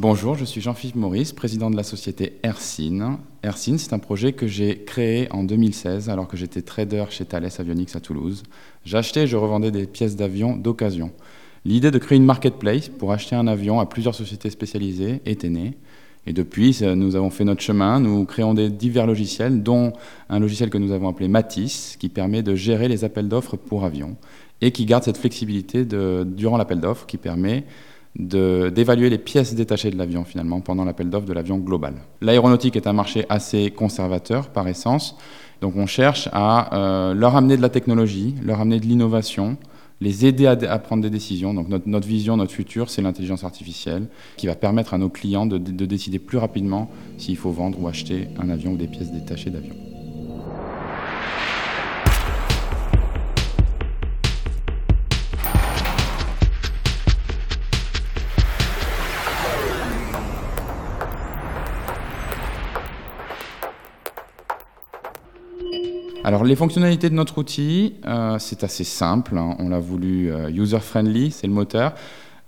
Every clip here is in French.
Bonjour, je suis Jean-Philippe Maurice, président de la société Aircine. Aircine, c'est un projet que j'ai créé en 2016 alors que j'étais trader chez Thales Avionics à Toulouse. J'achetais et je revendais des pièces d'avion d'occasion. L'idée de créer une marketplace pour acheter un avion à plusieurs sociétés spécialisées était née. Et depuis, nous avons fait notre chemin, nous créons des divers logiciels, dont un logiciel que nous avons appelé Matisse, qui permet de gérer les appels d'offres pour avions et qui garde cette flexibilité durant l'appel d'offres qui permet d'évaluer les pièces détachées de l'avion finalement pendant l'appel d'offres de l'avion global. L'aéronautique est un marché assez conservateur par essence, donc on cherche à euh, leur amener de la technologie, leur amener de l'innovation, les aider à, prendre des décisions. Donc notre, vision, notre futur, c'est l'intelligence artificielle qui va permettre à nos clients de décider plus rapidement s'il faut vendre ou acheter un avion ou des pièces détachées d'avion. Alors les fonctionnalités de notre outil, euh, c'est assez simple. Hein. On l'a voulu euh, user-friendly, c'est le moteur.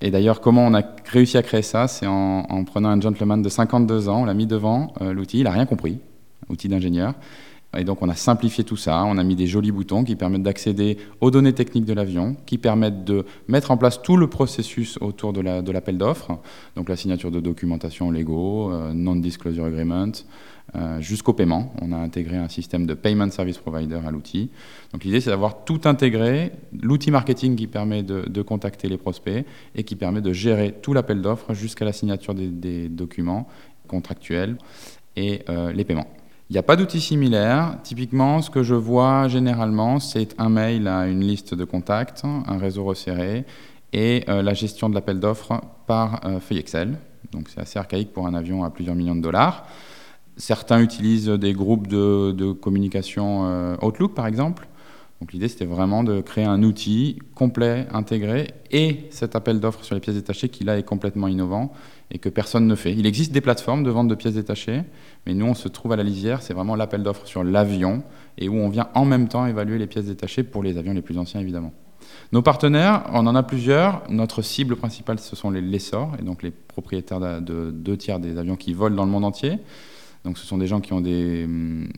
Et d'ailleurs, comment on a réussi à créer ça C'est en, prenant un gentleman de 52 ans, on l'a mis devant euh, l'outil, il n'a rien compris, outil d'ingénieur. Et donc on a simplifié tout ça, on a mis des jolis boutons qui permettent d'accéder aux données techniques de l'avion, qui permettent de mettre en place tout le processus autour de l'appel d'offres, donc la signature de documentation légaux, non-disclosure agreement, euh, jusqu'au paiement. On a intégré un système de payment service provider à l'outil. Donc l'idée, c'est d'avoir tout intégré, l'outil marketing qui permet de, contacter les prospects et qui permet de gérer tout l'appel d'offres jusqu'à la signature des, documents contractuels et euh, les paiements. Il n'y a pas d'outil similaire. Typiquement, ce que je vois généralement, c'est un mail à une liste de contacts, un réseau resserré et euh, la gestion de l'appel d'offres par feuille Excel. Donc c'est assez archaïque pour un avion à plusieurs millions de dollars. Certains utilisent des groupes de, communication euh, Outlook, par exemple. Donc l'idée, c'était vraiment de créer un outil complet, intégré, et cet appel d'offres sur les pièces détachées qui, là, est complètement innovant et que personne ne fait. Il existe des plateformes de vente de pièces détachées, mais nous, on se trouve à la lisière, c'est vraiment l'appel d'offres sur l'avion, et où on vient en même temps évaluer les pièces détachées pour les avions les plus anciens, évidemment. Nos partenaires, on en a plusieurs. Notre cible principale, ce sont les lessors, et donc les propriétaires de deux tiers des avions qui volent dans le monde entier. Donc ce sont des gens qui ont des hum,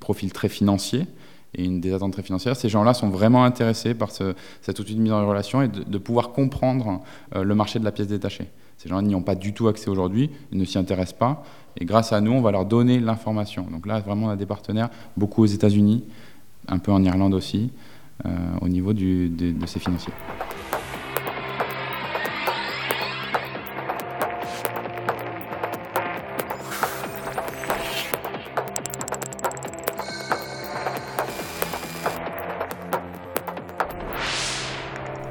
profils très financiers et une, des attentes très financières. Ces gens-là sont vraiment intéressés par ce, cet outil de mise en relation et de, pouvoir comprendre euh, le marché de la pièce détachée. Ces gens-là n'y ont pas du tout accès aujourd'hui, ils ne s'y intéressent pas. Et grâce à nous, on va leur donner l'information. Donc là, vraiment, on a des partenaires, beaucoup aux États-Unis, un peu en Irlande aussi, euh, au niveau de ces financiers.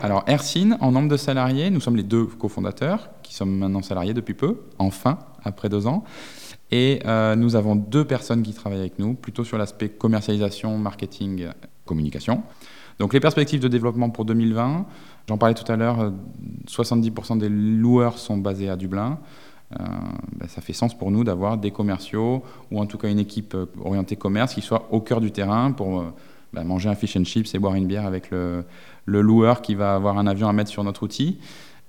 Alors, Aircine, en nombre de salariés, nous sommes les deux cofondateurs, qui sommes maintenant salariés depuis peu, enfin, après deux ans. Et euh, nous avons deux personnes qui travaillent avec nous, plutôt sur l'aspect commercialisation, marketing, communication. Donc les perspectives de développement pour 2020, j'en parlais tout à l'heure, 70% euh, des loueurs sont basés à Dublin. Euh, ben, ça fait sens pour nous d'avoir des commerciaux ou en tout cas une équipe orientée commerce qui soit au cœur du terrain pour bah, manger un fish and chips et boire une bière avec le, loueur qui va avoir un avion à mettre sur notre outil.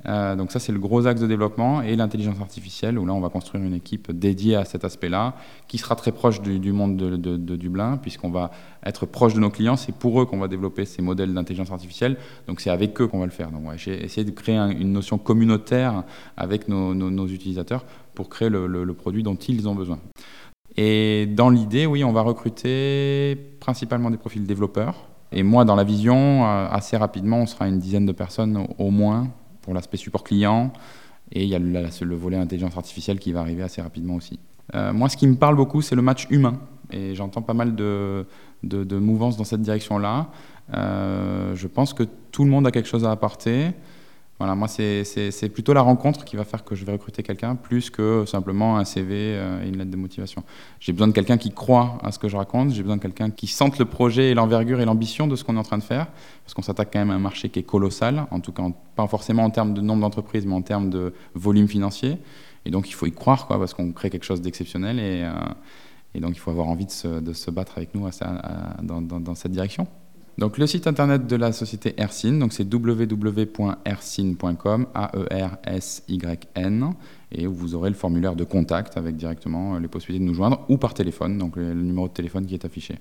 Euh, donc ça, c'est le gros axe de développement et l'intelligence artificielle, où là, on va construire une équipe dédiée à cet aspect-là, qui sera très proche du, monde de, Dublin, puisqu'on va être proche de nos clients. C'est pour eux qu'on va développer ces modèles d'intelligence artificielle. Donc c'est avec eux qu'on va le faire. Donc on va essayer de créer une notion communautaire avec nos, utilisateurs pour créer le produit dont ils ont besoin. Et dans l'idée, oui, on va recruter principalement des profils développeurs. Et moi, dans la vision, euh, assez rapidement, on sera une dizaine de personnes au moins pour l'aspect support client. Et il y a le, volet intelligence artificielle qui va arriver assez rapidement aussi. Euh, moi, ce qui me parle beaucoup, c'est le match humain. Et j'entends pas mal de, de, mouvances dans cette direction-là. Euh, je pense que tout le monde a quelque chose à apporter. Voilà, moi, c'est plutôt la rencontre qui va faire que je vais recruter quelqu'un, plus que simplement un CV euh, et une lettre de motivation. J'ai besoin de quelqu'un qui croit à ce que je raconte, j'ai besoin de quelqu'un qui sente le projet et l'envergure et l'ambition de ce qu'on est en train de faire, parce qu'on s'attaque quand même à un marché qui est colossal, en tout cas, pas forcément en termes de nombre d'entreprises, mais en termes de volume financier. Et donc, il faut y croire, parce qu'on crée quelque chose d'exceptionnel et, euh, et, donc, il faut avoir envie de se, battre avec nous dans cette direction. Donc le site internet de la société Airsin, donc c'est www.airsin.com, A E R S Y N et vous aurez le formulaire de contact avec directement euh, les possibilités de nous joindre ou par téléphone, donc le numéro de téléphone qui est affiché.